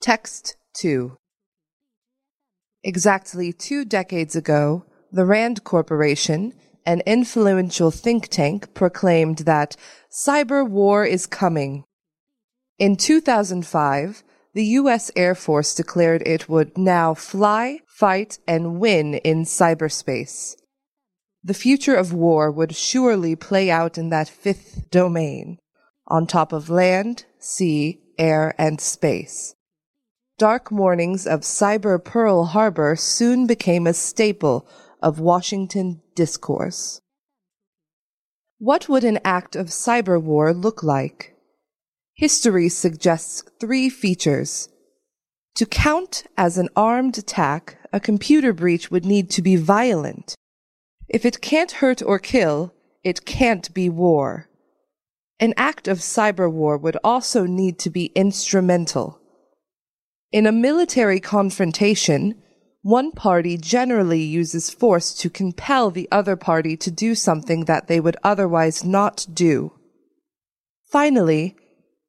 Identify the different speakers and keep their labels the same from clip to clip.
Speaker 1: Text 2 Exactly two decades ago, the RAND Corporation, an influential think tank, proclaimed that cyber war is coming. In 2005, the U.S. Air Force declared it would now fly, fight, and win in cyberspace. The future of war would surely play out in that fifth domain, on top of land, sea, air, and space. Dark mornings of cyber Pearl Harbor soon became a staple of Washington discourse. What would an act of cyber war look like? History suggests three features. To count as an armed attack, a computer breach would need to be violent. If it can't hurt or kill, it can't be war. An act of cyber war would also need to be instrumental. In a military confrontation, one party generally uses force to compel the other party to do something that they would otherwise not do. Finally,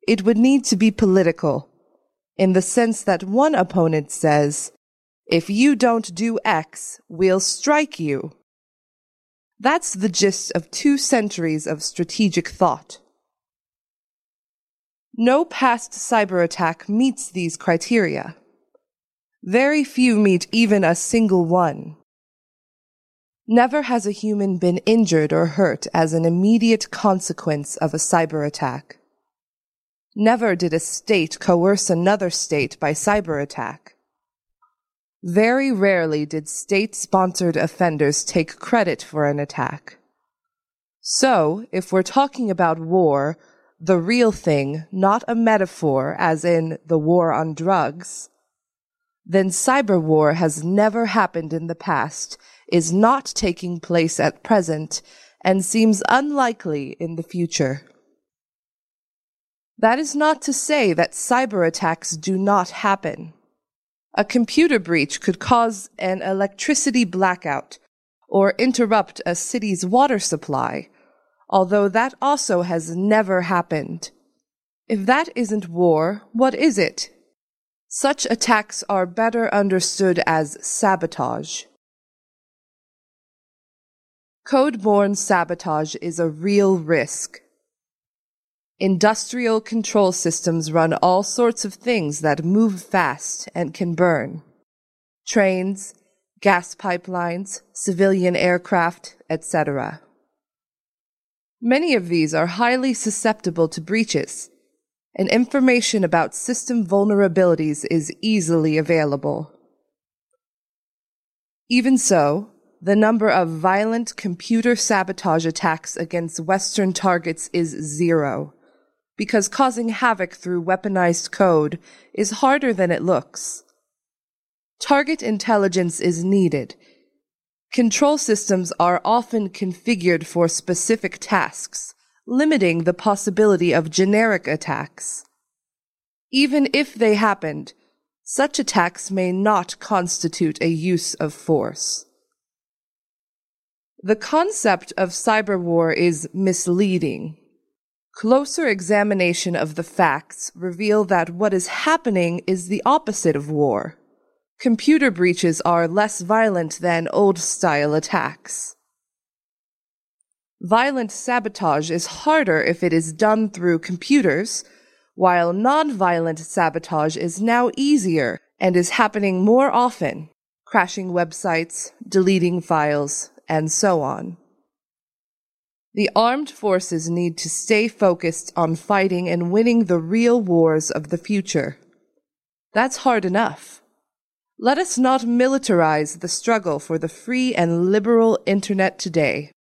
Speaker 1: it would need to be political, in the sense that one opponent says, if you don't do X, we'll strike you. That's the gist of two centuries of strategic thought. No past cyber attack meets these criteria. Very few meet even a single one. Never has a human been injured or hurt as an immediate consequence of a cyber attack. Never did a state coerce another state by cyber attack. Very rarely did state sponsored offenders take credit for an attack. So, if we're talking about war, the real thing, not a metaphor as in the war on drugs, then cyber war has never happened in the past, is not taking place at present, and seems unlikely in the future. That is not to say that cyber attacks do not happen. A computer breach could cause an electricity blackout or interrupt a city's water supply, although that also has never happened. If that isn't war, what is it? Such attacks are better understood as sabotage. Code-borne sabotage is a real risk. Industrial control systems run all sorts of things that move fast and can burn. Trains, gas pipelines, civilian aircraft, etc. Many of these are highly susceptible to breaches, and information about system vulnerabilities is easily available. Even so, the number of violent computer sabotage attacks against Western targets is zero because causing havoc through weaponized code is harder than it looks. Target intelligence is needed. Control systems are often configured for specific tasks, limiting the possibility of generic attacks. Even if they happened, such attacks may not constitute a use of force. The concept of cyber war is misleading. Closer examination of the facts reveal that what is happening is the opposite of war. Computer breaches are less violent than old-style attacks. Violent sabotage is harder if it is done through computers, while non-violent sabotage is now easier and is happening more often, crashing websites, deleting files, and so on. The armed forces need to stay focused on fighting and winning the real wars of the future. That's hard enough. Let us not militarize the struggle for the free and liberal internet today.